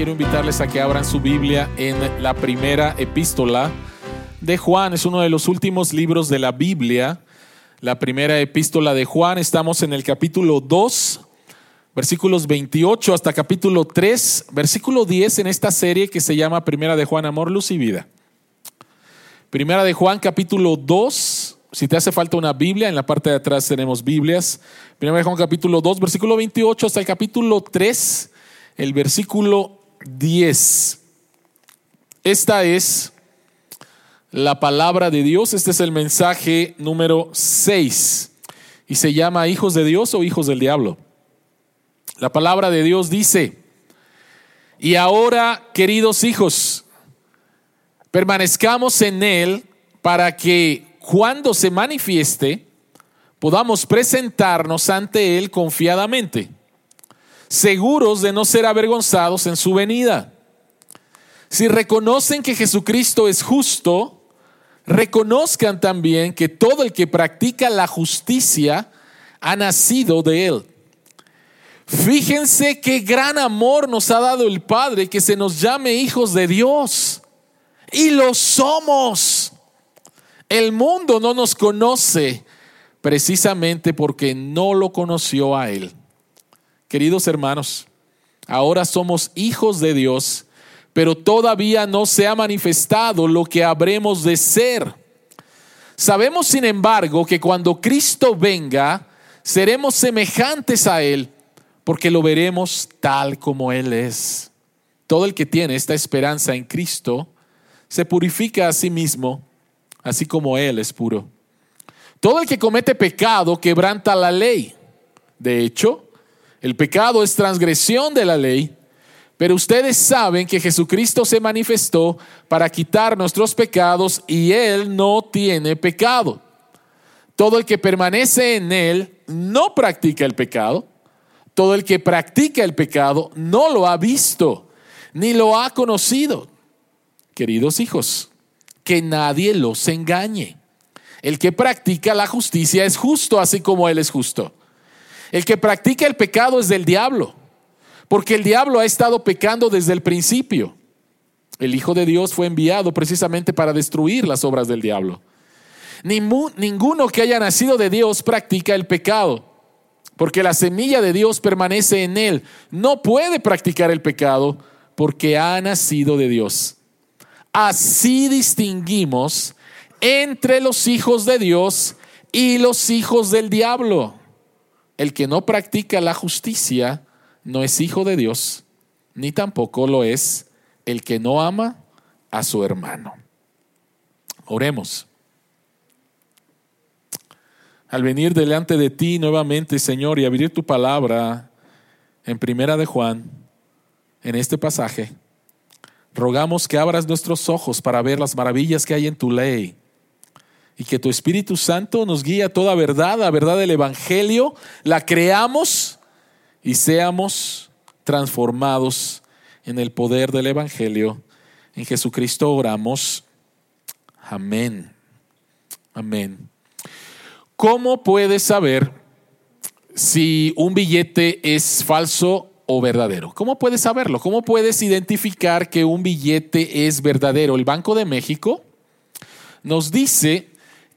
quiero invitarles a que abran su Biblia en la primera epístola de Juan. Es uno de los últimos libros de la Biblia. La primera epístola de Juan. Estamos en el capítulo 2, versículos 28 hasta capítulo 3, versículo 10 en esta serie que se llama Primera de Juan, Amor, Luz y Vida. Primera de Juan, capítulo 2. Si te hace falta una Biblia, en la parte de atrás tenemos Biblias. Primera de Juan, capítulo 2, versículo 28 hasta el capítulo 3 el versículo 10. Esta es la palabra de Dios, este es el mensaje número 6 y se llama hijos de Dios o hijos del diablo. La palabra de Dios dice, y ahora, queridos hijos, permanezcamos en Él para que cuando se manifieste podamos presentarnos ante Él confiadamente seguros de no ser avergonzados en su venida. Si reconocen que Jesucristo es justo, reconozcan también que todo el que practica la justicia ha nacido de él. Fíjense qué gran amor nos ha dado el Padre que se nos llame hijos de Dios. Y lo somos. El mundo no nos conoce precisamente porque no lo conoció a Él. Queridos hermanos, ahora somos hijos de Dios, pero todavía no se ha manifestado lo que habremos de ser. Sabemos, sin embargo, que cuando Cristo venga, seremos semejantes a Él, porque lo veremos tal como Él es. Todo el que tiene esta esperanza en Cristo se purifica a sí mismo, así como Él es puro. Todo el que comete pecado quebranta la ley. De hecho, el pecado es transgresión de la ley, pero ustedes saben que Jesucristo se manifestó para quitar nuestros pecados y Él no tiene pecado. Todo el que permanece en Él no practica el pecado. Todo el que practica el pecado no lo ha visto ni lo ha conocido. Queridos hijos, que nadie los engañe. El que practica la justicia es justo así como Él es justo. El que practica el pecado es del diablo, porque el diablo ha estado pecando desde el principio. El Hijo de Dios fue enviado precisamente para destruir las obras del diablo. Ninguno que haya nacido de Dios practica el pecado, porque la semilla de Dios permanece en él. No puede practicar el pecado porque ha nacido de Dios. Así distinguimos entre los hijos de Dios y los hijos del diablo. El que no practica la justicia no es hijo de Dios, ni tampoco lo es el que no ama a su hermano. Oremos. Al venir delante de ti nuevamente, Señor, y abrir tu palabra en Primera de Juan, en este pasaje, rogamos que abras nuestros ojos para ver las maravillas que hay en tu ley y que tu Espíritu Santo nos guíe a toda verdad, la verdad del Evangelio, la creamos y seamos transformados en el poder del Evangelio. En Jesucristo oramos. Amén. Amén. ¿Cómo puedes saber si un billete es falso o verdadero? ¿Cómo puedes saberlo? ¿Cómo puedes identificar que un billete es verdadero? El Banco de México nos dice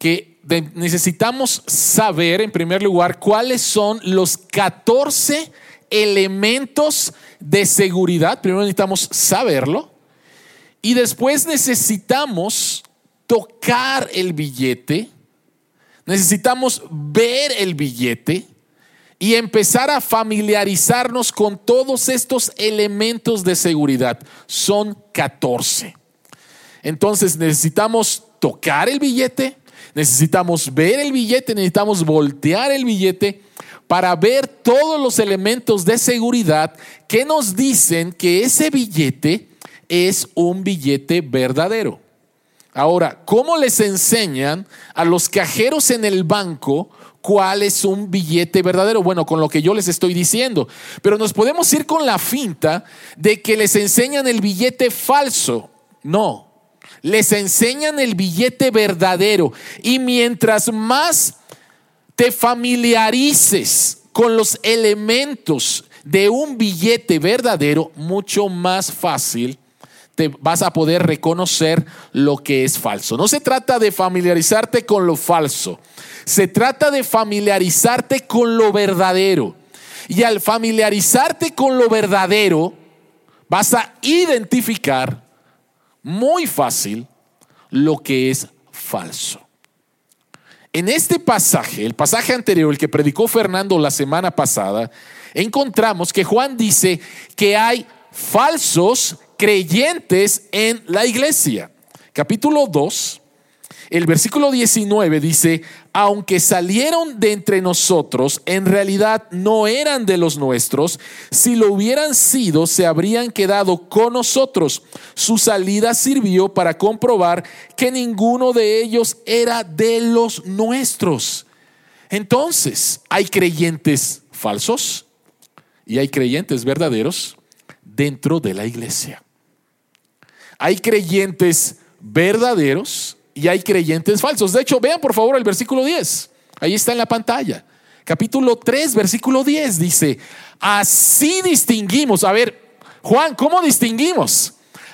que necesitamos saber, en primer lugar, cuáles son los 14 elementos de seguridad. Primero necesitamos saberlo. Y después necesitamos tocar el billete. Necesitamos ver el billete y empezar a familiarizarnos con todos estos elementos de seguridad. Son 14. Entonces necesitamos tocar el billete, Necesitamos ver el billete, necesitamos voltear el billete para ver todos los elementos de seguridad que nos dicen que ese billete es un billete verdadero. Ahora, ¿cómo les enseñan a los cajeros en el banco cuál es un billete verdadero? Bueno, con lo que yo les estoy diciendo. Pero nos podemos ir con la finta de que les enseñan el billete falso. No, les enseñan el billete verdadero. Y mientras más te familiarices con los elementos de un billete verdadero, mucho más fácil te vas a poder reconocer lo que es falso. No se trata de familiarizarte con lo falso, se trata de familiarizarte con lo verdadero. Y al familiarizarte con lo verdadero, vas a identificar muy fácil lo que es falso. En este pasaje, el pasaje anterior, el que predicó Fernando la semana pasada, encontramos que Juan dice que hay falsos creyentes en la iglesia. Capítulo 2, el versículo 19 dice, aunque salieron de entre nosotros, en realidad no eran de los nuestros. Si lo hubieran sido, se habrían quedado con nosotros. Su salida sirvió para comprobar que ninguno de ellos era de los nuestros. Entonces, hay creyentes falsos y hay creyentes verdaderos dentro de la iglesia. Hay creyentes verdaderos y hay creyentes falsos. De hecho, vean por favor el versículo 10. Ahí está en la pantalla. Capítulo 3, versículo 10 dice, así distinguimos, a ver, Juan, ¿cómo distinguimos?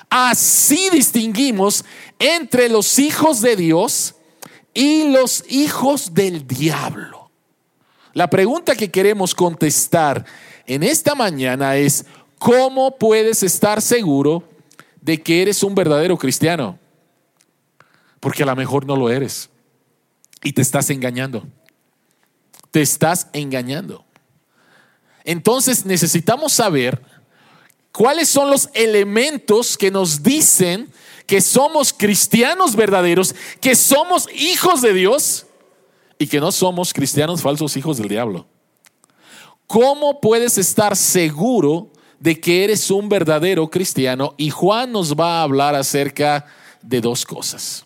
Así distinguimos entre los hijos de Dios y los hijos del diablo. La pregunta que queremos contestar en esta mañana es, ¿cómo puedes estar seguro de que eres un verdadero cristiano? Porque a lo mejor no lo eres. Y te estás engañando. Te estás engañando. Entonces necesitamos saber cuáles son los elementos que nos dicen que somos cristianos verdaderos, que somos hijos de Dios y que no somos cristianos falsos hijos del diablo. ¿Cómo puedes estar seguro de que eres un verdadero cristiano? Y Juan nos va a hablar acerca de dos cosas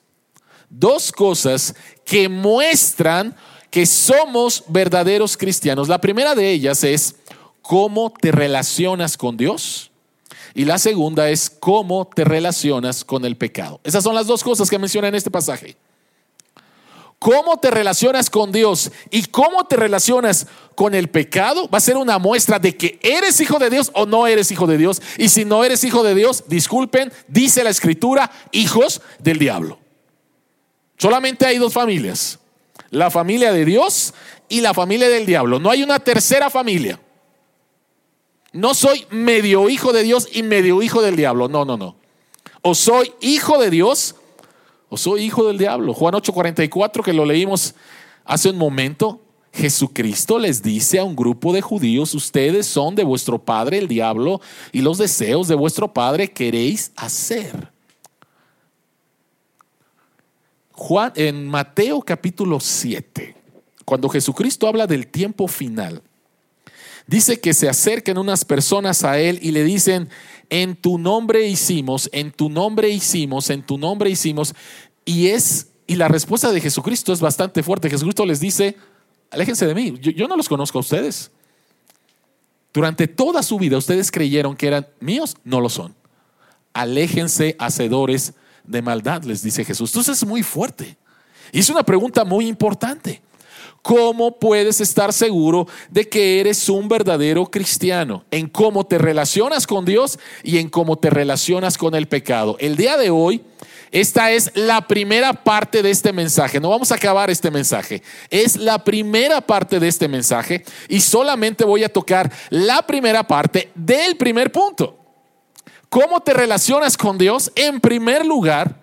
dos cosas que muestran que somos verdaderos cristianos. La primera de ellas es cómo te relacionas con Dios. Y la segunda es cómo te relacionas con el pecado. Esas son las dos cosas que menciona en este pasaje. Cómo te relacionas con Dios y cómo te relacionas con el pecado va a ser una muestra de que eres hijo de Dios o no eres hijo de Dios. Y si no eres hijo de Dios, disculpen, dice la escritura, hijos del diablo. Solamente hay dos familias, la familia de Dios y la familia del diablo. No hay una tercera familia. No soy medio hijo de Dios y medio hijo del diablo. No, no, no. O soy hijo de Dios o soy hijo del diablo. Juan 8:44 que lo leímos hace un momento. Jesucristo les dice a un grupo de judíos, ustedes son de vuestro padre el diablo y los deseos de vuestro padre queréis hacer. Juan, en Mateo capítulo 7, cuando Jesucristo habla del tiempo final, dice que se acercan unas personas a él y le dicen, en tu nombre hicimos, en tu nombre hicimos, en tu nombre hicimos. Y es, y la respuesta de Jesucristo es bastante fuerte. Jesucristo les dice, aléjense de mí, yo, yo no los conozco a ustedes. Durante toda su vida ustedes creyeron que eran míos, no lo son. Aléjense, hacedores de maldad, les dice Jesús. Entonces es muy fuerte. Y es una pregunta muy importante. ¿Cómo puedes estar seguro de que eres un verdadero cristiano? En cómo te relacionas con Dios y en cómo te relacionas con el pecado. El día de hoy, esta es la primera parte de este mensaje. No vamos a acabar este mensaje. Es la primera parte de este mensaje y solamente voy a tocar la primera parte del primer punto. ¿Cómo te relacionas con Dios? En primer lugar,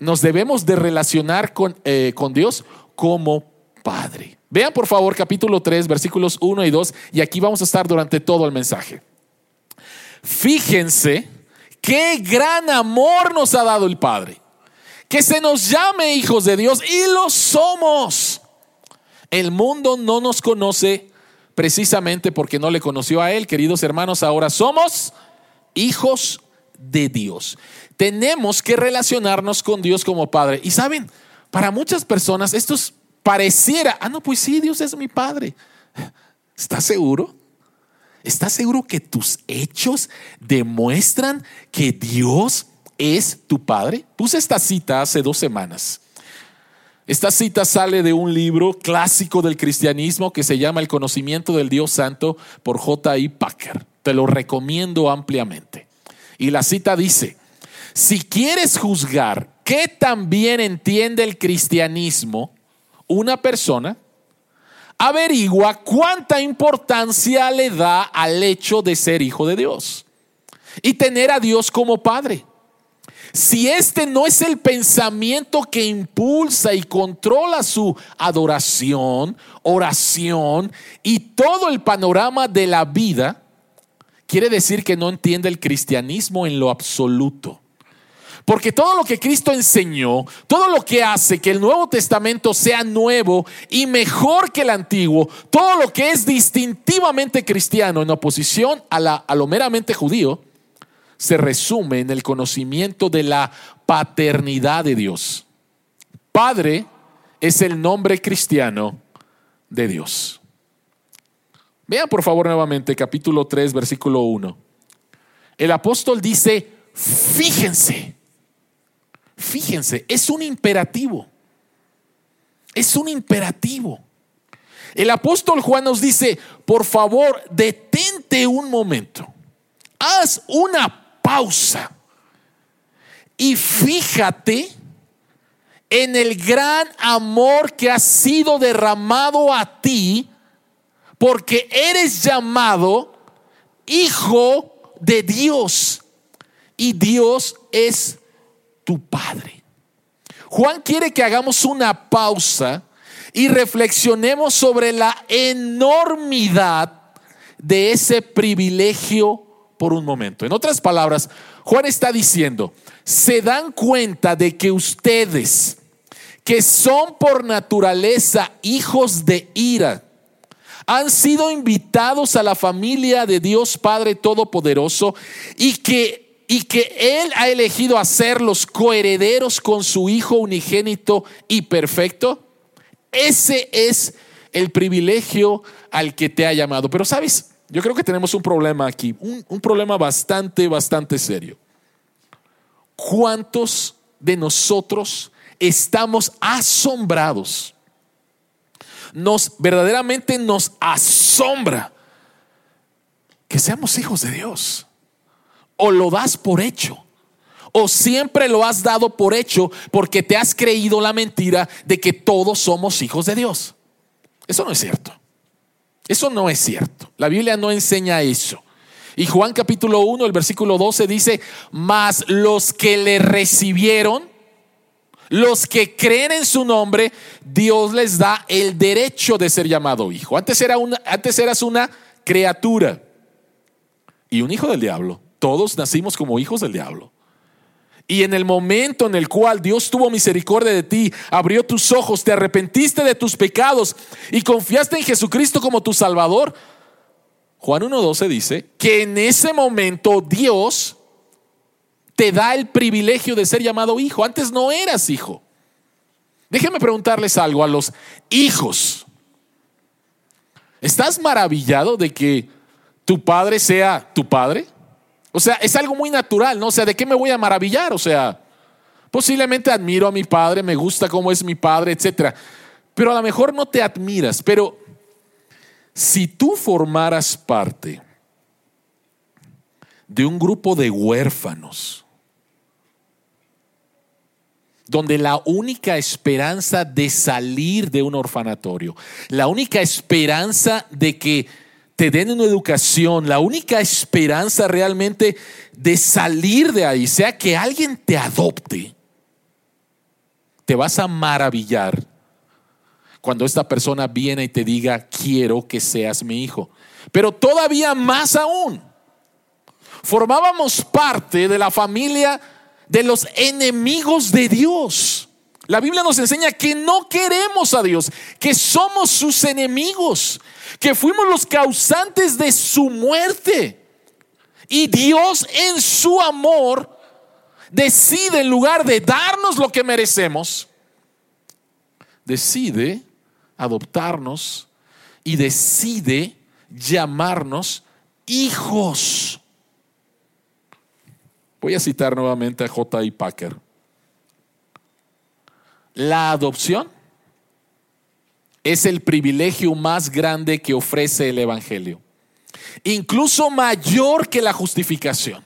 nos debemos de relacionar con, eh, con Dios como Padre. Vean por favor capítulo 3, versículos 1 y 2, y aquí vamos a estar durante todo el mensaje. Fíjense qué gran amor nos ha dado el Padre, que se nos llame hijos de Dios y lo somos. El mundo no nos conoce precisamente porque no le conoció a Él, queridos hermanos, ahora somos hijos de Dios. Tenemos que relacionarnos con Dios como Padre. Y saben, para muchas personas esto pareciera, ah, no, pues sí, Dios es mi Padre. ¿Estás seguro? ¿Estás seguro que tus hechos demuestran que Dios es tu Padre? Puse esta cita hace dos semanas. Esta cita sale de un libro clásico del cristianismo que se llama El conocimiento del Dios Santo por J.I. Packer. Te lo recomiendo ampliamente. Y la cita dice, si quieres juzgar qué también entiende el cristianismo una persona, averigua cuánta importancia le da al hecho de ser hijo de Dios y tener a Dios como Padre. Si este no es el pensamiento que impulsa y controla su adoración, oración y todo el panorama de la vida, quiere decir que no entiende el cristianismo en lo absoluto. Porque todo lo que Cristo enseñó, todo lo que hace que el Nuevo Testamento sea nuevo y mejor que el antiguo, todo lo que es distintivamente cristiano en oposición a, lo meramente judío, se resume en el conocimiento de la paternidad de Dios. Padre es el nombre cristiano de Dios. Vean por favor nuevamente capítulo 3, versículo 1. El apóstol dice, fíjense, fíjense, es un imperativo. Es un imperativo. El apóstol Juan nos dice, por favor, detente un momento. Haz una pausa y fíjate en el gran amor que ha sido derramado a ti, porque eres llamado hijo de Dios y Dios es tu Padre. Juan quiere que hagamos una pausa y reflexionemos sobre la enormidad de ese privilegio por un momento. En otras palabras, Juan está diciendo, se dan cuenta de que ustedes, que son por naturaleza hijos de ira, han sido invitados a la familia de Dios Padre Todopoderoso y que, y que Él ha elegido hacerlos coherederos con su Hijo unigénito y perfecto. Ese es el privilegio al que te ha llamado. Pero sabes, yo creo que tenemos un problema aquí, un, problema bastante, bastante serio. ¿Cuántos de nosotros estamos asombrados? Nos verdaderamente nos asombra que seamos hijos de Dios. O lo das por hecho. O siempre lo has dado por hecho porque te has creído la mentira de que todos somos hijos de Dios. Eso no es cierto. Eso no es cierto. La Biblia no enseña eso. Y Juan capítulo 1, el versículo 12 dice, mas los que le recibieron, los que creen en su nombre, Dios les da el derecho de ser llamado hijo. Antes, era una, antes eras una criatura y un hijo del diablo. Todos nacimos como hijos del diablo. Y en el momento en el cual Dios tuvo misericordia de ti, abrió tus ojos, te arrepentiste de tus pecados y confiaste en Jesucristo como tu Salvador, Juan 1.12 dice que en ese momento Dios te da el privilegio de ser llamado hijo. Antes no eras hijo. Déjenme preguntarles algo a los hijos. ¿Estás maravillado de que tu padre sea tu padre? O sea, es algo muy natural, ¿no? O sea, ¿de qué me voy a maravillar? O sea, posiblemente admiro a mi padre, me gusta cómo es mi padre, etcétera. Pero a lo mejor no te admiras. Pero si tú formaras parte de un grupo de huérfanos, donde la única esperanza de salir de un orfanatorio, la única esperanza de que te den una educación, la única esperanza realmente de salir de ahí, sea que alguien te adopte, te vas a maravillar cuando esta persona viene y te diga, quiero que seas mi hijo. Pero todavía más aún, formábamos parte de la familia de los enemigos de Dios. La Biblia nos enseña que no queremos a Dios, que somos sus enemigos, que fuimos los causantes de su muerte. Y Dios en su amor decide, en lugar de darnos lo que merecemos, decide adoptarnos y decide llamarnos hijos. Voy a citar nuevamente a J.I. Packer. La adopción es el privilegio más grande que ofrece el Evangelio, incluso mayor que la justificación.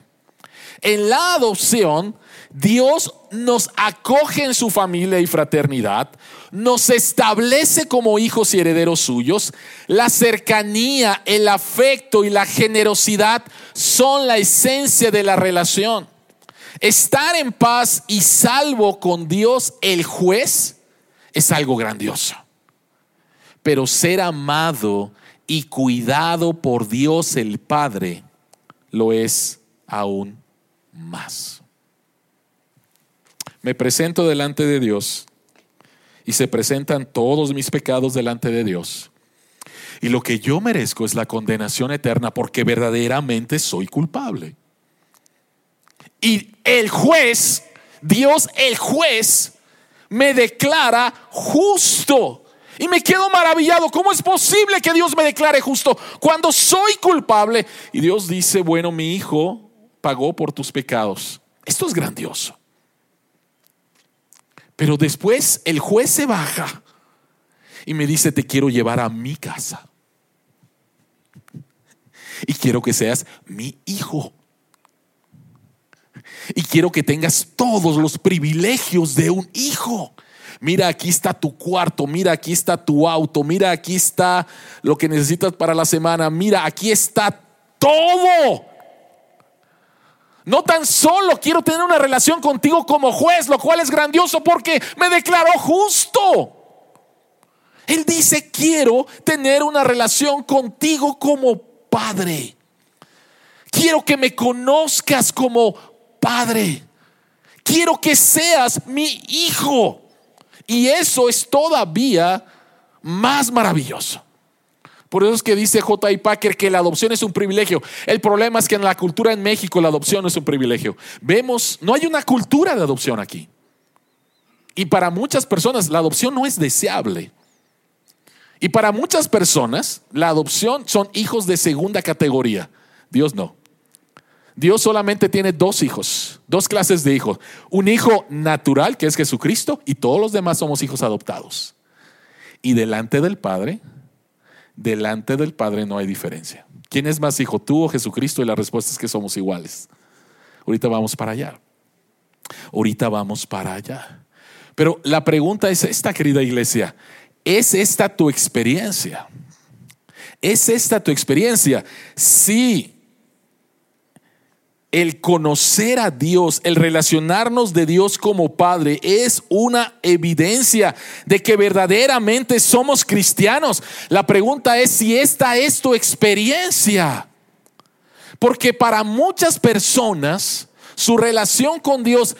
En la adopción, Dios nos acoge en su familia y fraternidad, nos establece como hijos y herederos suyos. La cercanía, el afecto y la generosidad son la esencia de la relación. Estar en paz y salvo con Dios el juez es algo grandioso. Pero ser amado y cuidado por Dios el Padre lo es aún más. Me presento delante de Dios y se presentan todos mis pecados delante de Dios. Y lo que yo merezco es la condenación eterna porque verdaderamente soy culpable. Y el juez, Dios el juez, me declara justo. Y me quedo maravillado. ¿Cómo es posible que Dios me declare justo cuando soy culpable? Y Dios dice, bueno, mi hijo pagó por tus pecados. Esto es grandioso. Pero después el juez se baja y me dice, te quiero llevar a mi casa. Y quiero que seas mi hijo. Y quiero que tengas todos los privilegios de un hijo. Mira, aquí está tu cuarto, mira, aquí está tu auto, mira, aquí está lo que necesitas para la semana, mira, aquí está todo. No tan solo quiero tener una relación contigo como juez, lo cual es grandioso porque me declaró justo. Él dice, quiero tener una relación contigo como padre. Quiero que me conozcas como padre. Quiero que seas mi hijo. Y eso es todavía más maravilloso. Por eso es que dice J.I. Packer que la adopción es un privilegio. El problema es que en la cultura en México la adopción es un privilegio. Vemos, no hay una cultura de adopción aquí. Y para muchas personas la adopción no es deseable. Y para muchas personas la adopción son hijos de segunda categoría. Dios no. Dios solamente tiene dos hijos, dos clases de hijos. Un hijo natural, que es Jesucristo, y todos los demás somos hijos adoptados. Y delante del Padre, delante del Padre no hay diferencia. ¿Quién es más hijo, tú o Jesucristo? Y la respuesta es que somos iguales. Ahorita vamos para allá. Ahorita vamos para allá. Pero la pregunta es esta, querida iglesia, ¿es esta tu experiencia? ¿Es esta tu experiencia? Sí el conocer a Dios, el relacionarnos de Dios como Padre es una evidencia de que verdaderamente somos cristianos. La pregunta es si esta es tu experiencia. Porque para muchas personas su relación con Dios,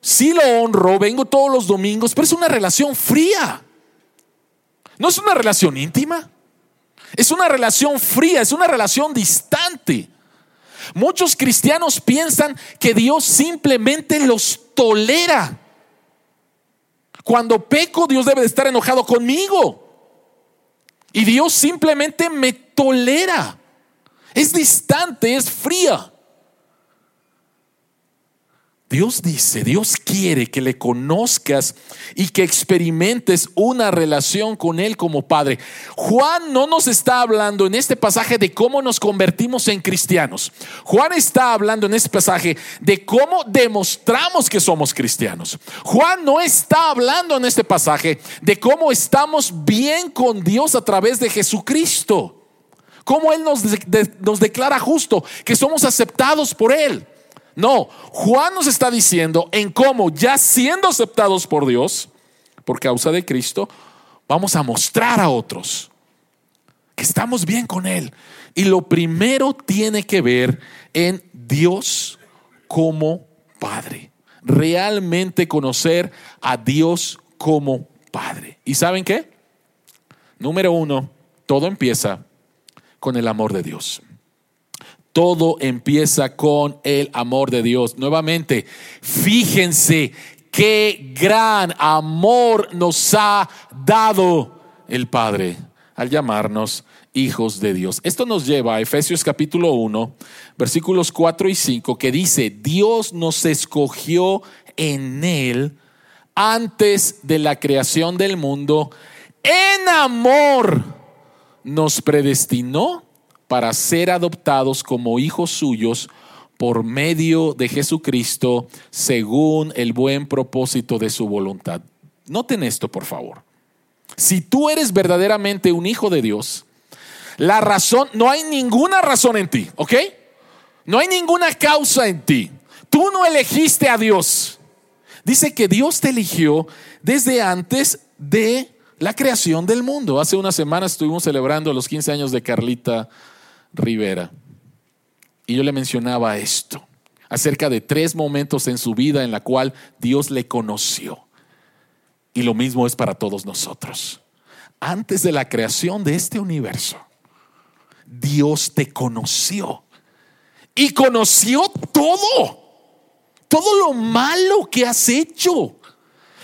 sí lo honro, vengo todos los domingos, pero es una relación fría. No es una relación íntima. Es una relación fría, es una relación distante. Muchos cristianos piensan que Dios simplemente los tolera. Cuando peco, Dios debe de estar enojado conmigo. Y Dios simplemente me tolera. Es distante, es fría. Dios dice, Dios quiere que le conozcas y que experimentes una relación con Él como Padre. Juan no nos está hablando en este pasaje de cómo nos convertimos en cristianos. Juan está hablando en este pasaje de cómo demostramos que somos cristianos. Juan no está hablando en este pasaje de cómo estamos bien con Dios a través de Jesucristo. Cómo Él nos, nos declara justo, que somos aceptados por Él. No, Juan nos está diciendo en cómo, ya siendo aceptados por Dios, por causa de Cristo, vamos a mostrar a otros que estamos bien con Él. Y lo primero tiene que ver en Dios como Padre. Realmente conocer a Dios como Padre. ¿Y saben qué? Número uno, todo empieza con el amor de Dios. Todo empieza con el amor de Dios. Nuevamente, fíjense qué gran amor nos ha dado el Padre al llamarnos hijos de Dios. Esto nos lleva a Efesios capítulo 1, versículos 4 y 5, que dice, Dios nos escogió en Él antes de la creación del mundo en amor nos predestinó para ser adoptados como hijos suyos por medio de Jesucristo, según el buen propósito de su voluntad. Noten esto, por favor. Si tú eres verdaderamente un hijo de Dios, la razón, no hay ninguna razón en ti, ¿ok? No hay ninguna causa en ti. Tú no elegiste a Dios. Dice que Dios te eligió desde antes de la creación del mundo. Hace una semana estuvimos celebrando los 15 años de Carlita Rivera. Y yo le mencionaba esto, acerca de tres momentos en su vida en la cual Dios le conoció. Y lo mismo es para todos nosotros. Antes de la creación de este universo, Dios te conoció. Y conoció todo. Todo lo malo que has hecho.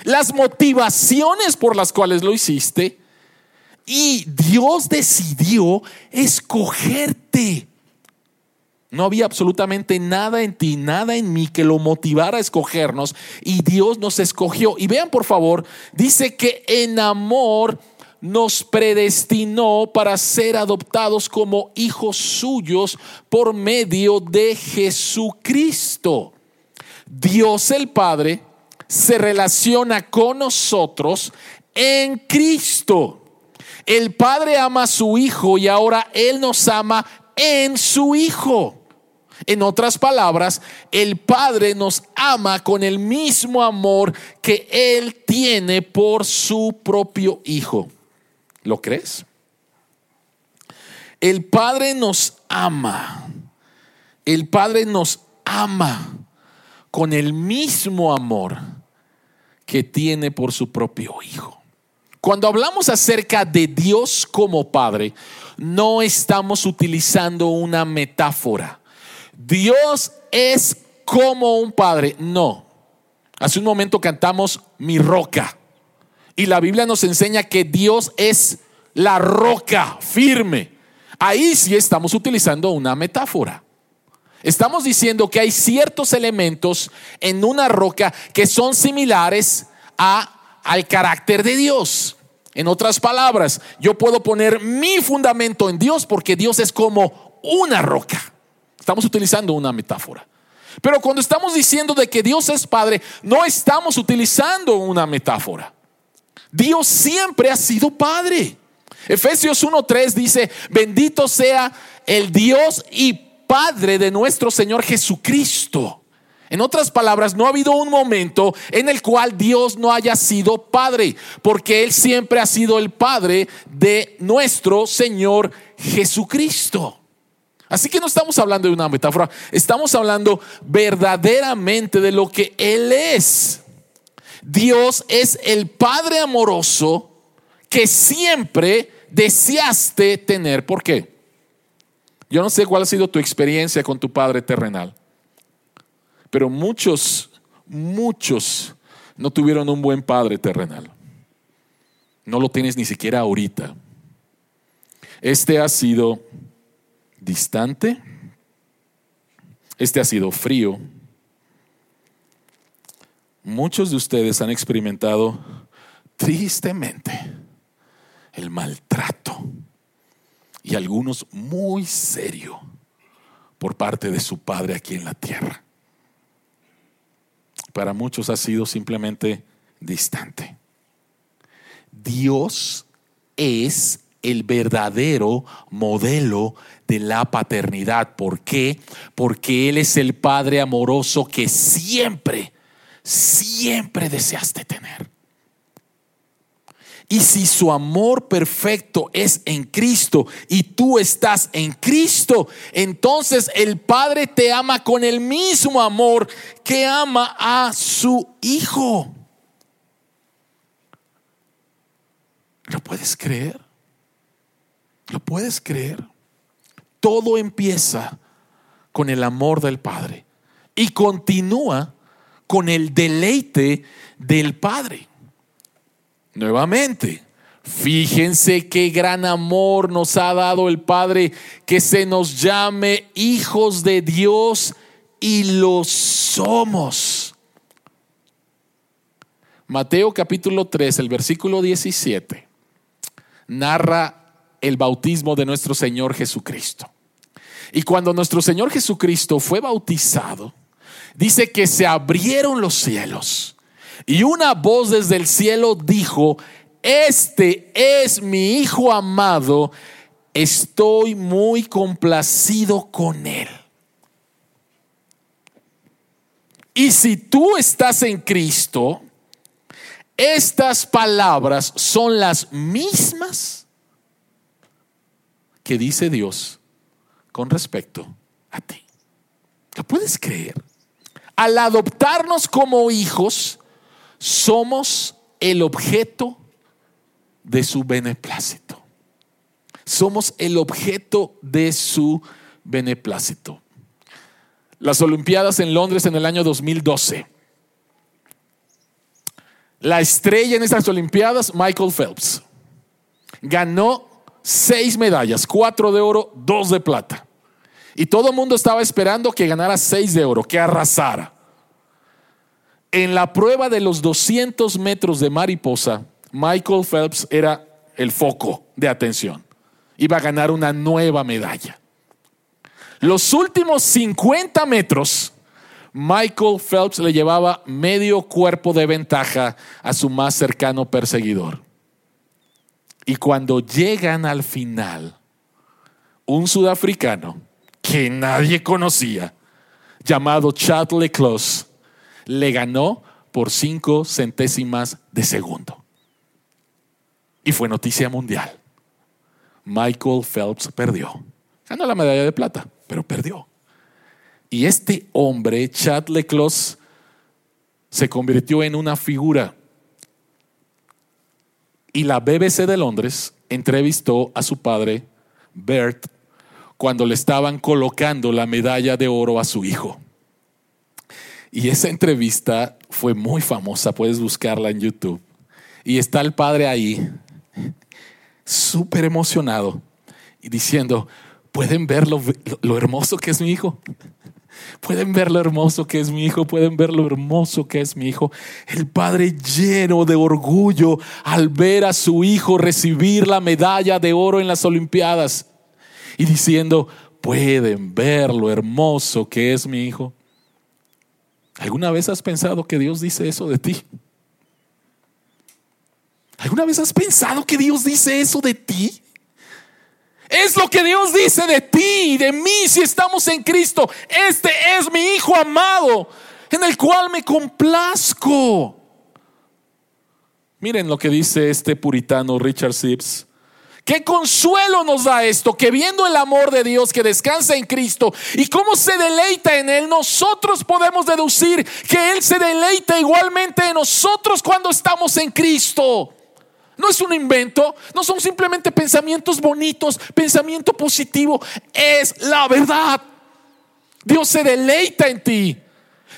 Las motivaciones por las cuales lo hiciste. Y Dios decidió escogerte. No había absolutamente nada en ti, nada en mí que lo motivara a escogernos y Dios nos escogió. Y vean por favor, dice que en amor nos predestinó para ser adoptados como hijos suyos por medio de Jesucristo. Dios el Padre se relaciona con nosotros en Cristo. El Padre ama a su Hijo y ahora Él nos ama en su Hijo. En otras palabras, el Padre nos ama con el mismo amor que Él tiene por su propio Hijo. ¿Lo crees? El Padre nos ama. El Padre nos ama con el mismo amor que tiene por su propio Hijo. Cuando hablamos acerca de Dios como Padre, no estamos utilizando una metáfora. Dios es como un Padre. No. Hace un momento cantamos mi roca. Y la Biblia nos enseña que Dios es la roca firme. Ahí sí estamos utilizando una metáfora. Estamos diciendo que hay ciertos elementos en una roca que son similares a, al carácter de Dios. En otras palabras, yo puedo poner mi fundamento en Dios porque Dios es como una roca. Estamos utilizando una metáfora. Pero cuando estamos diciendo de que Dios es Padre, no estamos utilizando una metáfora. Dios siempre ha sido Padre. Efesios 1.3 dice, bendito sea el Dios y Padre de nuestro Señor Jesucristo. En otras palabras, no ha habido un momento en el cual Dios no haya sido Padre, porque Él siempre ha sido el Padre de nuestro Señor Jesucristo. Así que no estamos hablando de una metáfora, estamos hablando verdaderamente de lo que Él es. Dios es el Padre amoroso que siempre deseaste tener. ¿Por qué? Yo no sé cuál ha sido tu experiencia con tu Padre terrenal, pero muchos, muchos no tuvieron un buen Padre terrenal. No lo tienes ni siquiera ahorita. Este ha sido distante, este ha sido frío, muchos de ustedes han experimentado tristemente el maltrato y algunos muy serio por parte de su padre aquí en la tierra. Para muchos ha sido simplemente distante. Dios es el verdadero modelo de la paternidad. ¿Por qué? Porque Él es el Padre amoroso que siempre siempre deseaste tener. Y si su amor perfecto es en Cristo y tú estás en Cristo, entonces el Padre te ama con el mismo amor que ama a su Hijo. ¿Lo puedes creer? ¿Lo puedes creer? Todo empieza con el amor del Padre y continúa con el deleite del Padre. Nuevamente, fíjense qué gran amor nos ha dado el Padre que se nos llame hijos de Dios y lo somos. Mateo capítulo 3, el versículo 17. narra el bautismo de nuestro Señor Jesucristo. Y cuando nuestro Señor Jesucristo fue bautizado, dice que se abrieron los cielos y una voz desde el cielo dijo, este es mi Hijo amado, estoy muy complacido con él. Y si tú estás en Cristo, estas palabras son las mismas que dice Dios con respecto a ti. ¿Lo puedes creer? Al adoptarnos como hijos, somos el objeto de su beneplácito. Somos el objeto de su beneplácito. Las Olimpiadas en Londres en el año 2012. La estrella en esas Olimpiadas, Michael Phelps, ganó seis medallas, cuatro de oro, dos de plata. Y todo el mundo estaba esperando que ganara seis de oro, que arrasara. En la prueba de los 200 metros de mariposa, Michael Phelps era el foco de atención. Iba a ganar una nueva medalla. Los últimos 50 metros, Michael Phelps le llevaba medio cuerpo de ventaja a su más cercano perseguidor. Y cuando llegan al final, un sudafricano que nadie conocía, llamado Chad Leclos, le ganó por cinco centésimas de segundo. Y fue noticia mundial. Michael Phelps perdió. Ganó la medalla de plata, pero perdió. Y este hombre, Chad Leclos, se convirtió en una figura. Y la BBC de Londres entrevistó a su padre, Bert, cuando le estaban colocando la medalla de oro a su hijo. Y esa entrevista fue muy famosa, puedes buscarla en YouTube. Y está el padre ahí, súper emocionado, y diciendo, ¿pueden ver lo, hermoso que es mi hijo? Pueden ver lo hermoso que es mi hijo, pueden ver lo hermoso que es mi hijo. El padre lleno de orgullo al ver a su hijo recibir la medalla de oro en las Olimpiadas y diciendo, pueden ver lo hermoso que es mi hijo. ¿Alguna vez has pensado que Dios dice eso de ti? ¿Alguna vez has pensado que Dios dice eso de ti? Es lo que Dios dice de ti y de mí si estamos en Cristo. Este es mi Hijo amado en el cual me complazco. Miren lo que dice este puritano Richard Sibbs. Qué consuelo nos da esto, que viendo el amor de Dios que descansa en Cristo y cómo se deleita en Él, nosotros podemos deducir que Él se deleita igualmente en nosotros cuando estamos en Cristo. No es un invento, no son simplemente pensamientos bonitos, pensamiento positivo, es la verdad. Dios se deleita en ti.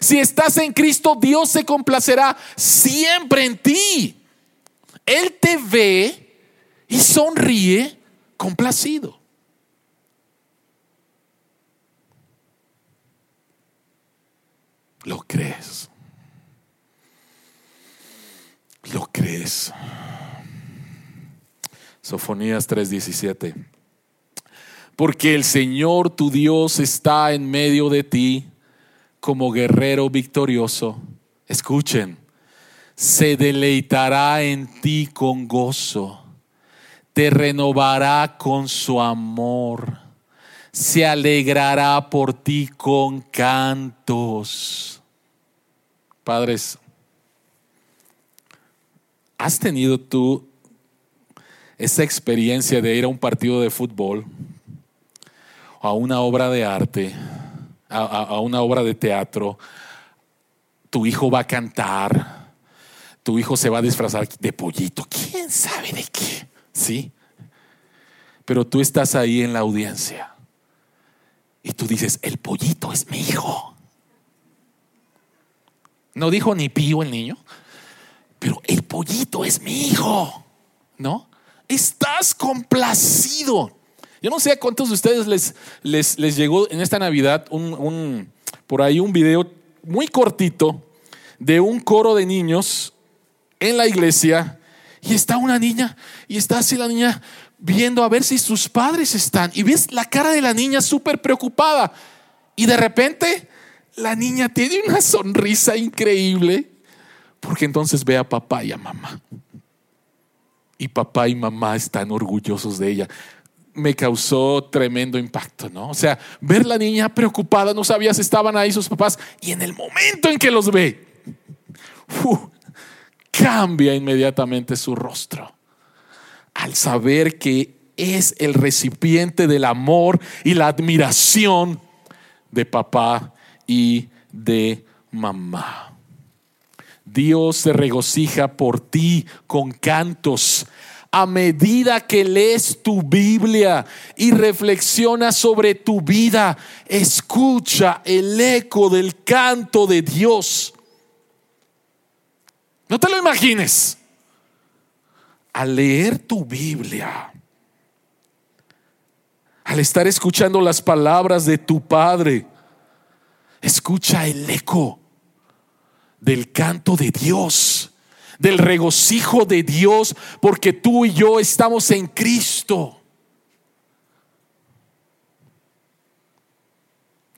Si estás en Cristo, Dios se complacerá siempre en ti. Él te ve y sonríe complacido. ¿Lo crees? ¿Lo crees? Sofonías 3:17. Porque el Señor tu Dios está en medio de ti como guerrero victorioso. Escuchen, se deleitará en ti con gozo te renovará con su amor, se alegrará por ti con cantos. Padres, ¿has tenido tú esa experiencia de ir a un partido de fútbol, a una obra de arte, a, a una obra de teatro? Tu hijo va a cantar, tu hijo se va a disfrazar de pollito, quién sabe de qué Sí. Pero tú estás ahí en la audiencia y tú dices, el pollito es mi hijo. No dijo ni pío el niño, pero el pollito es mi hijo. ¿No? Estás complacido. Yo no sé a cuántos de ustedes les, les, les llegó en esta Navidad un, por ahí un video muy cortito de un coro de niños en la iglesia Y está una niña y está así la niña viendo a ver si sus padres están. Y ves la cara de la niña súper preocupada. Y de repente la niña tiene una sonrisa increíble porque entonces ve a papá y a mamá. Y papá y mamá están orgullosos de ella. Me causó tremendo impacto, ¿no? O sea, ver la niña preocupada, no sabía si estaban ahí sus papás, y en el momento en que los ve, cambia inmediatamente su rostro al saber que es el recipiente del amor y la admiración de papá y de mamá. Dios se regocija por ti con cantos. A medida que lees tu Biblia y reflexionas sobre tu vida, escucha el eco del canto de Dios. No te lo imagines. Al leer tu Biblia, al estar escuchando las palabras de tu Padre, escucha el eco del canto de Dios, del regocijo de Dios, porque tú y yo estamos en Cristo.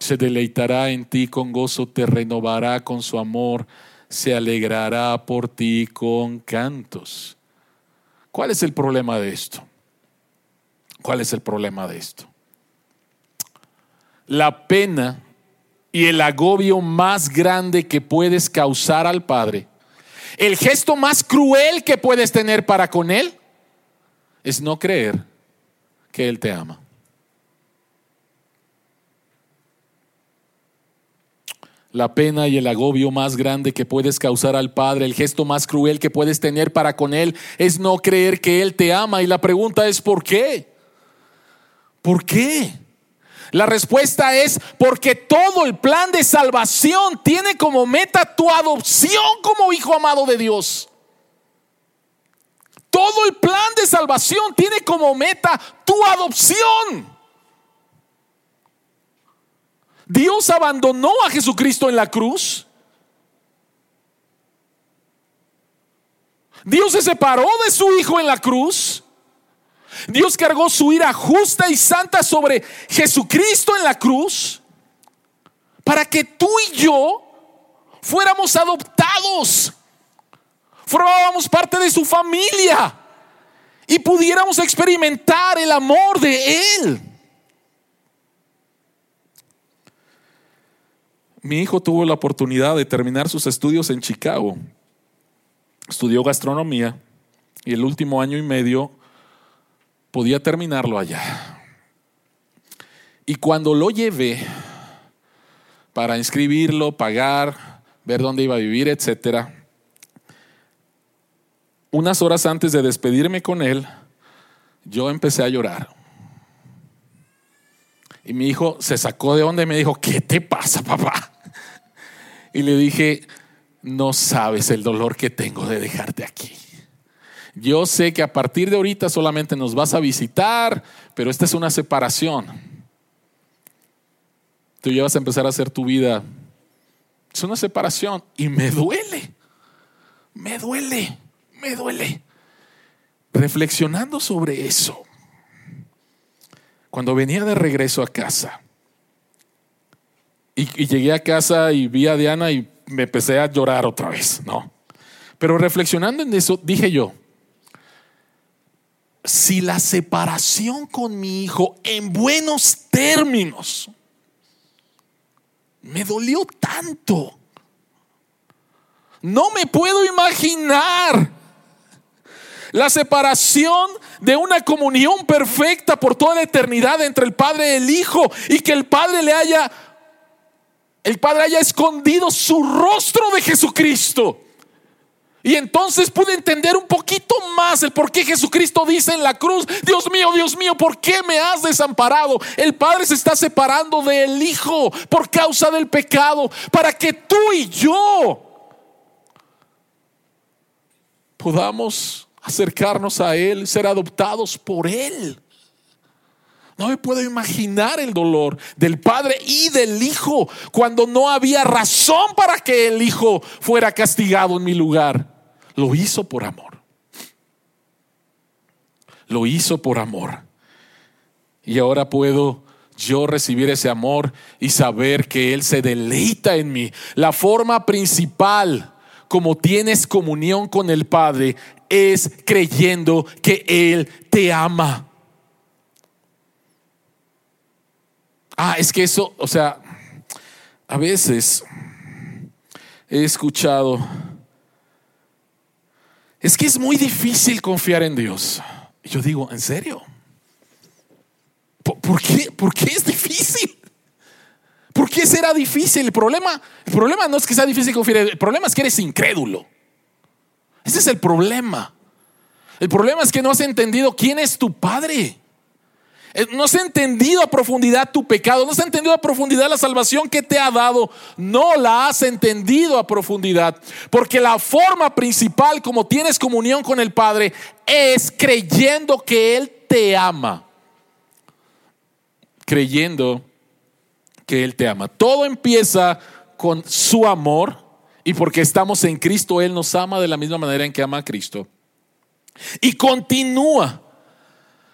Se deleitará en ti con gozo, te renovará con su amor, se alegrará por ti con cantos. ¿Cuál es el problema de esto? ¿Cuál es el problema de esto? La pena y el agobio más grande que puedes causar al Padre, el gesto más cruel que puedes tener para con Él, es no creer que Él te ama. La pena y el agobio más grande que puedes causar al Padre, el gesto más cruel que puedes tener para con Él, es no creer que Él te ama. Y la pregunta es, ¿por qué? ¿Por qué? La respuesta es porque todo el plan de salvación tiene como meta tu adopción como hijo amado de Dios. Todo el plan de salvación tiene como meta tu adopción. Dios abandonó a Jesucristo en la cruz. Dios se separó de su Hijo en la cruz. Dios cargó su ira justa y santa sobre Jesucristo en la cruz para que tú y yo fuéramos adoptados, formábamos parte de su familia y pudiéramos experimentar el amor de Él. Mi hijo tuvo la oportunidad de terminar sus estudios en Chicago. Estudió gastronomía y el último año y medio podía terminarlo allá. Y cuando lo llevé para inscribirlo, pagar, ver dónde iba a vivir, etcétera, unas horas antes de despedirme con él, yo empecé a llorar. Y mi hijo se sacó de onda y me dijo, ¿qué te pasa, papá? Y le dije, no sabes el dolor que tengo de dejarte aquí. Yo sé que a partir de ahorita solamente nos vas a visitar, pero esta es una separación. Tú ya vas a empezar a hacer tu vida. Es una separación y me duele, me duele, me duele. Reflexionando sobre eso, cuando venía de regreso a casa, y, llegué a casa y vi a Diana y me empecé a llorar otra vez, ¿no? Pero reflexionando en eso, dije yo, si la separación con mi hijo en buenos términos me dolió tanto, no me puedo imaginar la separación de una comunión perfecta por toda la eternidad entre el Padre y el Hijo y que el Padre le haya, el Padre haya escondido su rostro de Jesucristo y entonces pude entender un poquito más el por qué Jesucristo dice en la cruz, Dios mío, Dios mío, ¿por qué me has desamparado? El Padre se está separando del Hijo por causa del pecado, para que tú y yo podamos acercarnos a Él, ser adoptados por Él. No me puedo imaginar el dolor del padre y del hijo cuando no había razón para que el hijo fuera castigado en mi lugar lo hizo por amor. lo hizo por amor. Y ahora puedo yo recibir ese amor y saber que Él se deleita en mí. La forma principal como tienes comunión con el Padre es creyendo que Él te ama. Ah, es que eso, o sea, a veces he escuchado, es que es muy difícil confiar en Dios. Y yo digo, ¿en serio? ¿Por, qué? ¿Por qué es difícil? ¿Por qué será difícil? El problema, el problema no es que sea difícil confiar, el problema es que eres incrédulo. Ese es el problema. El problema es que no has entendido quién es tu Padre. Eh, no has entendido a profundidad tu pecado, no has entendido a profundidad la salvación que te ha dado, no la has entendido a profundidad. Porque la forma principal como tienes comunión con el Padre es creyendo que Él te ama. Creyendo que Él te ama. Todo empieza con su amor y porque estamos en Cristo, Él nos ama de la misma manera en que ama a Cristo. Y continúa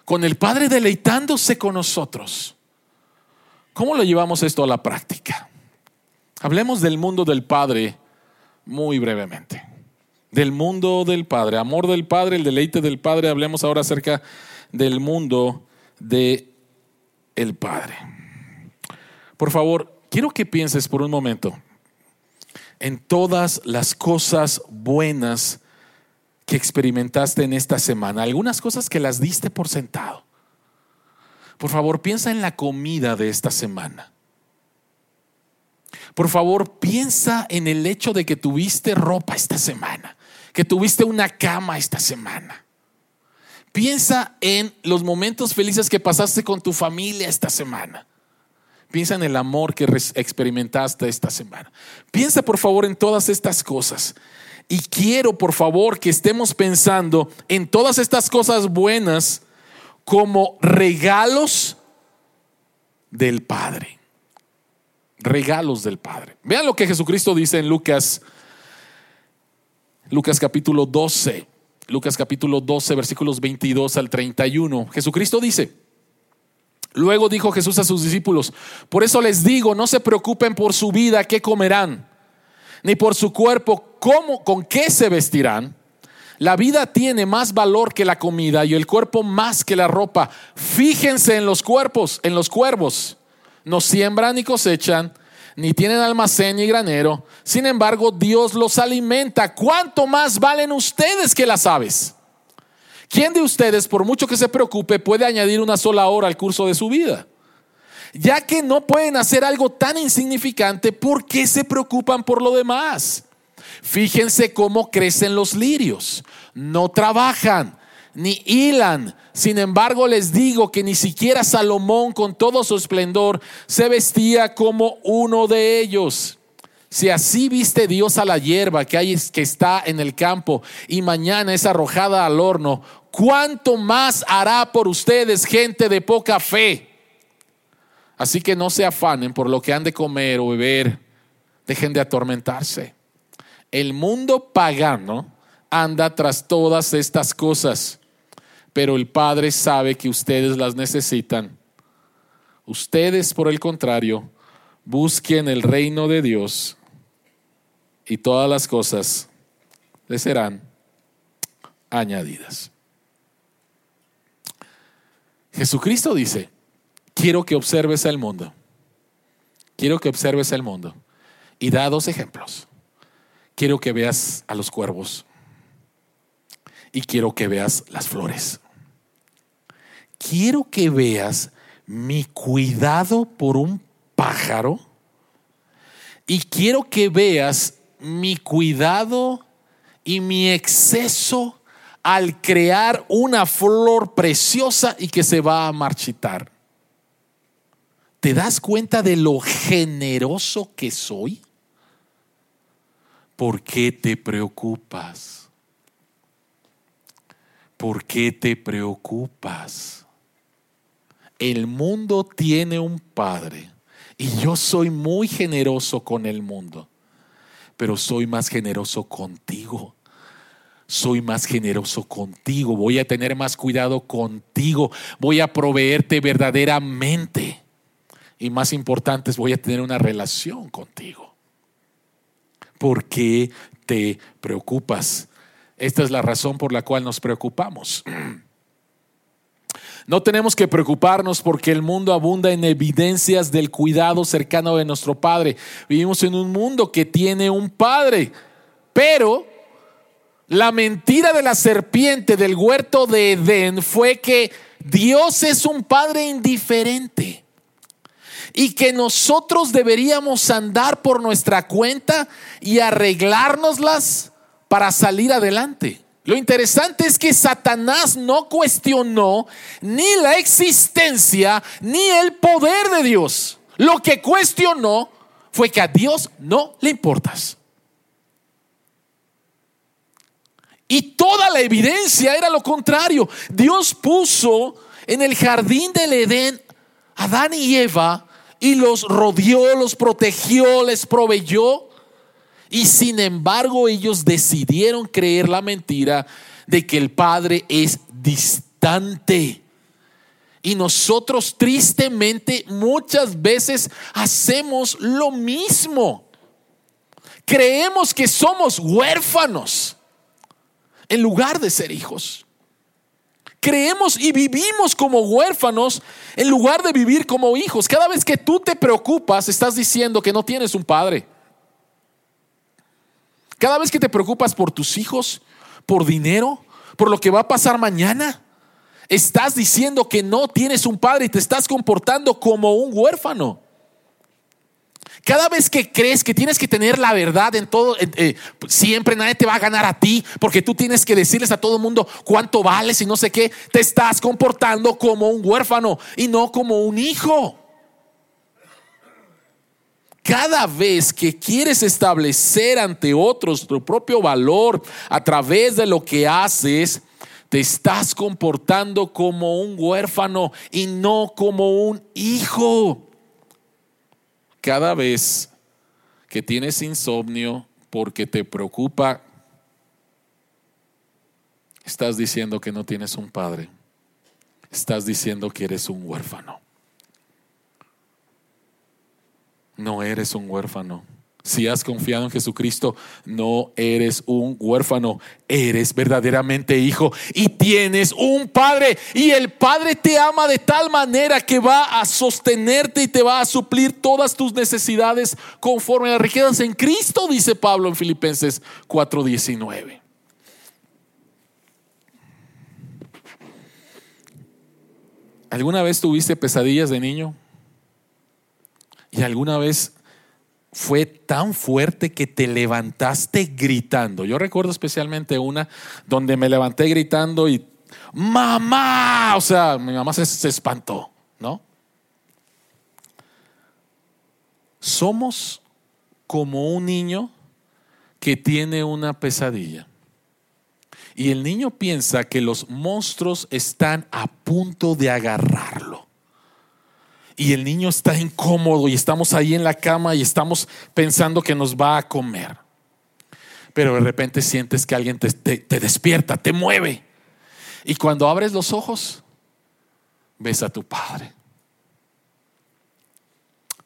con el Padre deleitándose con nosotros. ¿Cómo lo llevamos esto a la práctica? Hablemos del mundo del Padre muy brevemente. Del mundo del Padre, amor del Padre, el deleite del Padre. Hablemos ahora acerca del mundo del el Padre. Por favor, quiero que pienses por un momento en todas las cosas buenas que experimentaste en esta semana, algunas cosas que las diste por sentado. Por favor, piensa en la comida de esta semana. Por favor, piensa en el hecho de que tuviste ropa esta semana, que tuviste una cama esta semana. Piensa en los momentos felices que pasaste con tu familia esta semana. Piensa en el amor que experimentaste esta semana. Piensa por favor en todas estas cosas y quiero, por favor, que estemos pensando en todas estas cosas buenas como regalos del Padre. Regalos del Padre. Vean lo que Jesucristo dice en Lucas, Lucas capítulo 12. Lucas capítulo 12, versículos 22 al 31. Jesucristo dice, luego dijo Jesús a sus discípulos, por eso les digo, no se preocupen por su vida, qué comerán ni por su cuerpo cómo, con qué se vestirán. La vida tiene más valor que la comida y el cuerpo más que la ropa. Fíjense en los cuerpos, en los cuervos. No siembran ni cosechan, ni tienen almacén ni granero. Sin embargo, Dios los alimenta. ¿Cuánto más valen ustedes que las aves? ¿Quién de ustedes, por mucho que se preocupe, puede añadir una sola hora al curso de su vida? ya que no pueden hacer algo tan insignificante, ¿por qué se preocupan por lo demás? Fíjense cómo crecen los lirios. No trabajan ni hilan. Sin embargo, les digo que ni siquiera Salomón, con todo su esplendor, se vestía como uno de ellos. Si así viste Dios a la hierba que, hay, que está en el campo y mañana es arrojada al horno, ¿cuánto más hará por ustedes gente de poca fe? Así que no se afanen por lo que han de comer o beber. Dejen de atormentarse. El mundo pagano anda tras todas estas cosas, pero el Padre sabe que ustedes las necesitan. Ustedes, por el contrario, busquen el reino de Dios y todas las cosas les serán añadidas. Jesucristo dice, quiero que observes el mundo. Quiero que observes el mundo. Y da dos ejemplos. Quiero que veas a los cuervos. Y quiero que veas las flores. Quiero que veas mi cuidado por un pájaro. Y quiero que veas mi cuidado y mi exceso al crear una flor preciosa y que se va a marchitar. ¿Te das cuenta de lo generoso que soy? ¿Por qué te preocupas? ¿Por qué te preocupas? El mundo tiene un padre y yo soy muy generoso con el mundo, pero soy más generoso contigo soy más generoso contigo, voy a tener más cuidado contigo, voy a proveerte verdaderamente. Y más importante voy a tener una relación contigo. ¿Por qué te preocupas? Esta es la razón por la cual nos preocupamos. No tenemos que preocuparnos porque el mundo abunda en evidencias del cuidado cercano de nuestro Padre. Vivimos en un mundo que tiene un Padre, pero la mentira de la serpiente del huerto de Edén fue que Dios es un Padre indiferente y que nosotros deberíamos andar por nuestra cuenta y arreglárnoslas para salir adelante. Lo interesante es que Satanás no cuestionó ni la existencia ni el poder de Dios. Lo que cuestionó fue que a Dios no le importas. Y toda la evidencia era lo contrario. Dios puso en el jardín del Edén a Adán y Eva y los rodeó, los protegió, les proveyó. Y sin embargo ellos decidieron creer la mentira de que el Padre es distante. Y nosotros tristemente muchas veces hacemos lo mismo. Creemos que somos huérfanos en lugar de ser hijos. Creemos y vivimos como huérfanos en lugar de vivir como hijos. Cada vez que tú te preocupas, estás diciendo que no tienes un padre. Cada vez que te preocupas por tus hijos, por dinero, por lo que va a pasar mañana, estás diciendo que no tienes un padre y te estás comportando como un huérfano. Cada vez que crees que tienes que tener la verdad en todo, eh, siempre nadie te va a ganar a ti, porque tú tienes que decirles a todo el mundo cuánto vales y no sé qué, te estás comportando como un huérfano y no como un hijo. Cada vez que quieres establecer ante otros tu propio valor a través de lo que haces, te estás comportando como un huérfano y no como un hijo. Cada vez que tienes insomnio porque te preocupa, estás diciendo que no tienes un padre. Estás diciendo que eres un huérfano. no eres un huérfano. Si has confiado en Jesucristo, no eres un huérfano, eres verdaderamente hijo y tienes un padre. Y el padre te ama de tal manera que va a sostenerte y te va a suplir todas tus necesidades conforme a las riquezas en Cristo, dice Pablo en Filipenses 4:19. ¿Alguna vez tuviste pesadillas de niño? ¿Y alguna vez fue tan fuerte que te levantaste gritando? Yo recuerdo especialmente una donde me levanté gritando y mamá, o sea, mi mamá se, se espantó, ¿no? Somos como un niño que tiene una pesadilla. Y el niño piensa que los monstruos están a punto de agarrarlo y el niño está incómodo y estamos ahí en la cama y estamos pensando que nos va a comer. Pero de repente sientes que alguien te, te, despierta, te mueve. Y cuando abres los ojos, ves a tu padre.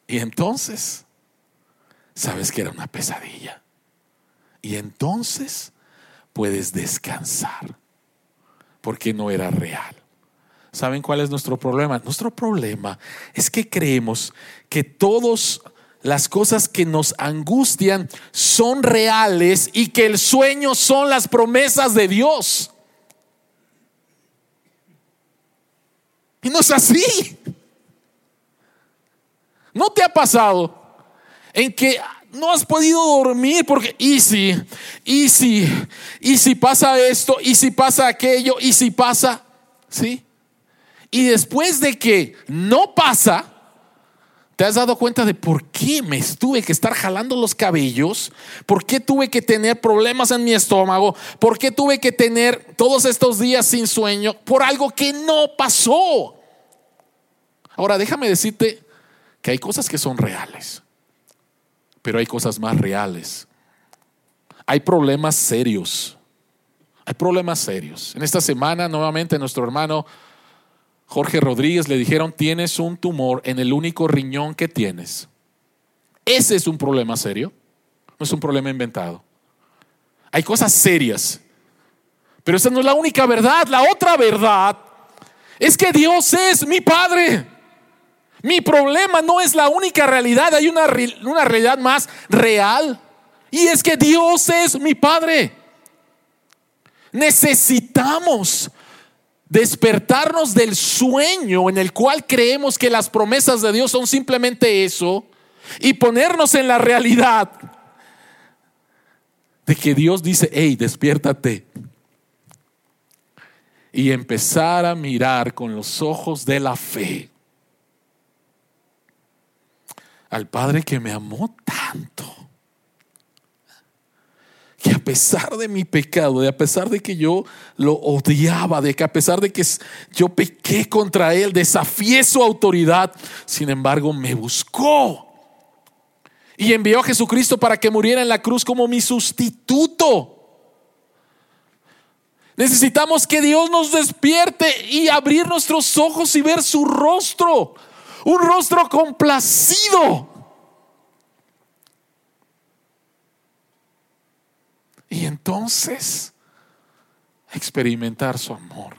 Y entonces, sabes que era una pesadilla. Y entonces puedes descansar, porque no era real. ¿Saben cuál es nuestro problema? Nuestro problema es que creemos que todas las cosas que nos angustian son reales y que el sueño son las promesas de Dios. Y no es así. ¿No te ha pasado en que no has podido dormir porque, y si, y si, y si pasa esto, y si pasa aquello, y si pasa, ¿sí? Y después de que no pasa, ¿te has dado cuenta de por qué me tuve que estar jalando los cabellos? ¿Por qué tuve que tener problemas en mi estómago? ¿Por qué tuve que tener todos estos días sin sueño? Por algo que no pasó. Ahora, déjame decirte que hay cosas que son reales, pero hay cosas más reales. Hay problemas serios Hay problemas serios. En esta semana, nuevamente, nuestro hermano Jorge Rodríguez le dijeron, tienes un tumor en el único riñón que tienes. Ese es un problema serio, no es un problema inventado. Hay cosas serias, pero esa no es la única verdad. La otra verdad es que Dios es mi Padre. Mi problema no es la única realidad, hay una, una realidad más real. Y es que Dios es mi Padre. Necesitamos despertarnos del sueño en el cual creemos que las promesas de Dios son simplemente eso y ponernos en la realidad de que Dios dice, hey, despiértate. Y empezar a mirar con los ojos de la fe al Padre que me amó tanto pesar de mi pecado, de a pesar de que yo lo odiaba, de que a pesar de que yo pequé contra él, desafié su autoridad, sin embargo me buscó y envió a Jesucristo para que muriera en la cruz como mi sustituto. Necesitamos que Dios nos despierte y abrir nuestros ojos y ver su rostro, un rostro complacido Y entonces experimentar su amor.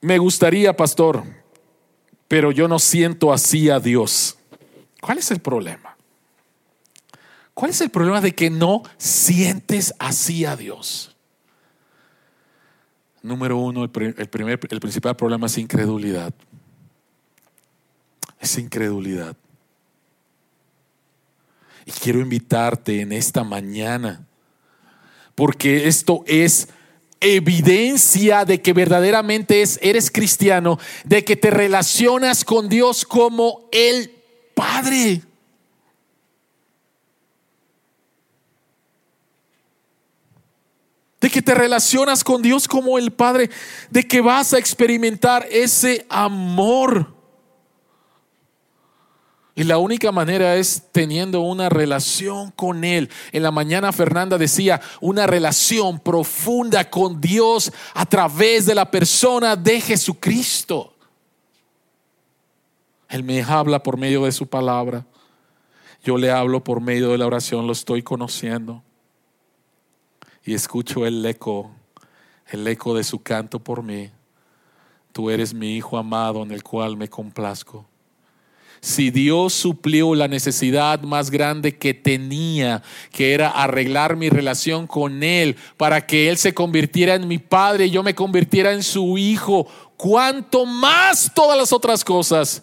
Me gustaría, pastor, pero yo no siento así a Dios. ¿Cuál es el problema? ¿Cuál es el problema de que no sientes así a Dios? Número uno, el, primer, el principal problema es incredulidad es incredulidad. Y quiero invitarte en esta mañana, porque esto es evidencia de que verdaderamente es, eres cristiano, de que te relacionas con Dios como el Padre. De que te relacionas con Dios como el Padre, de que vas a experimentar ese amor. Y la única manera es teniendo una relación con Él. En la mañana Fernanda decía, una relación profunda con Dios a través de la persona de Jesucristo. Él me habla por medio de su palabra. Yo le hablo por medio de la oración, lo estoy conociendo. Y escucho el eco, el eco de su canto por mí. Tú eres mi Hijo amado en el cual me complazco si Dios suplió la necesidad más grande que tenía, que era arreglar mi relación con Él, para que Él se convirtiera en mi Padre y yo me convirtiera en su Hijo, cuanto más todas las otras cosas,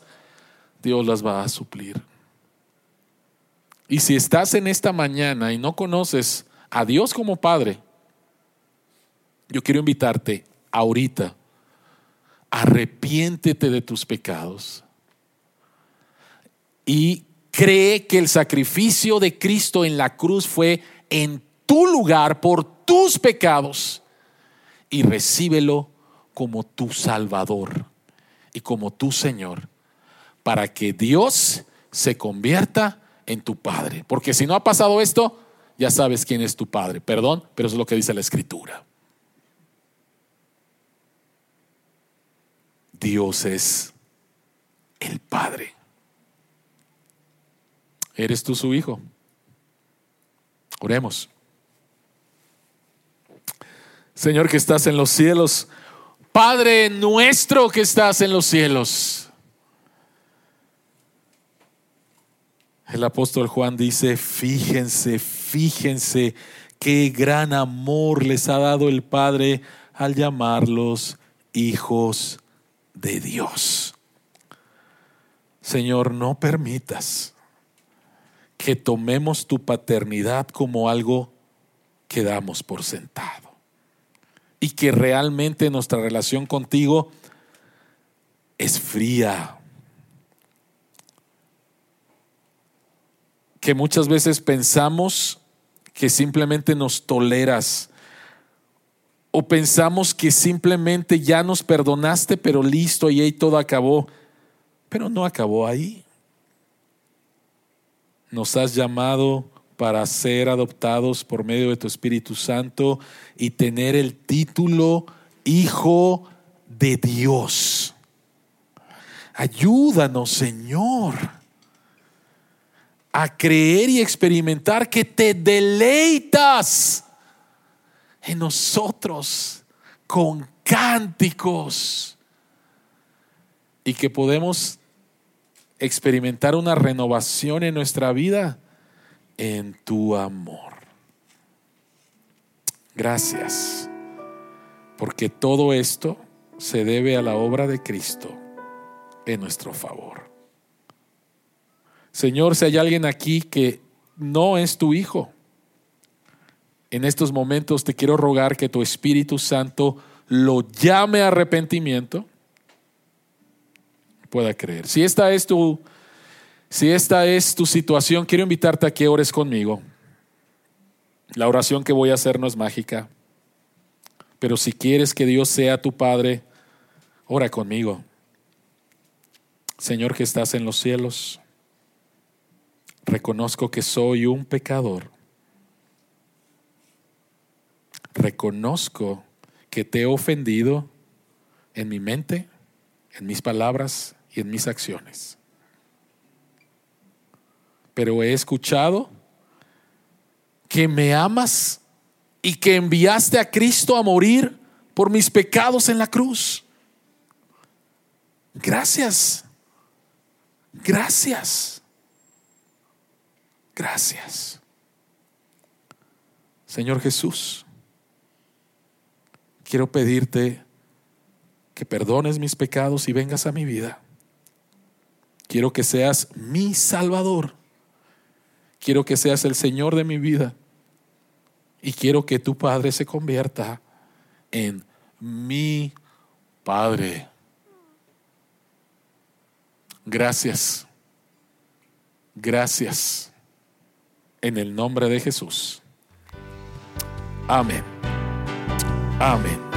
Dios las va a suplir. Y si estás en esta mañana y no conoces a Dios como Padre, yo quiero invitarte ahorita, arrepiéntete de tus pecados y cree que el sacrificio de Cristo en la cruz fue en tu lugar por tus pecados y recíbelo como tu Salvador y como tu Señor, para que Dios se convierta en tu Padre. Porque si no ha pasado esto, ya sabes quién es tu Padre. Perdón, pero eso es lo que dice la Escritura. Dios es el Padre. ¿Eres tú su hijo? Oremos. Señor que estás en los cielos, Padre nuestro que estás en los cielos. El apóstol Juan dice, fíjense, fíjense qué gran amor les ha dado el Padre al llamarlos hijos de Dios. Señor, no permitas que tomemos tu paternidad como algo que damos por sentado. Y que realmente nuestra relación contigo es fría. Que muchas veces pensamos que simplemente nos toleras. O pensamos que simplemente ya nos perdonaste, pero listo, y ahí todo acabó. Pero no acabó ahí. Nos has llamado para ser adoptados por medio de tu Espíritu Santo y tener el título Hijo de Dios. Ayúdanos, Señor, a creer y experimentar que te deleitas en nosotros con cánticos y que podemos experimentar una renovación en nuestra vida en tu amor. Gracias, porque todo esto se debe a la obra de Cristo en nuestro favor. Señor, si hay alguien aquí que no es tu hijo, en estos momentos te quiero rogar que tu Espíritu Santo lo llame a arrepentimiento, pueda creer. Si esta es tu si esta es tu situación, quiero invitarte a que ores conmigo. La oración que voy a hacer no es mágica, pero si quieres que Dios sea tu Padre, ora conmigo. Señor que estás en los cielos, reconozco que soy un pecador. Reconozco que te he ofendido en mi mente, en mis palabras y en mis acciones pero he escuchado que me amas y que enviaste a Cristo a morir por mis pecados en la cruz. Gracias. Gracias. Gracias. Señor Jesús, quiero pedirte que perdones mis pecados y vengas a mi vida. Quiero que seas mi Salvador Quiero que seas el Señor de mi vida. Y quiero que tu Padre se convierta en mi Padre. Gracias. Gracias. En el nombre de Jesús. Amén. Amén.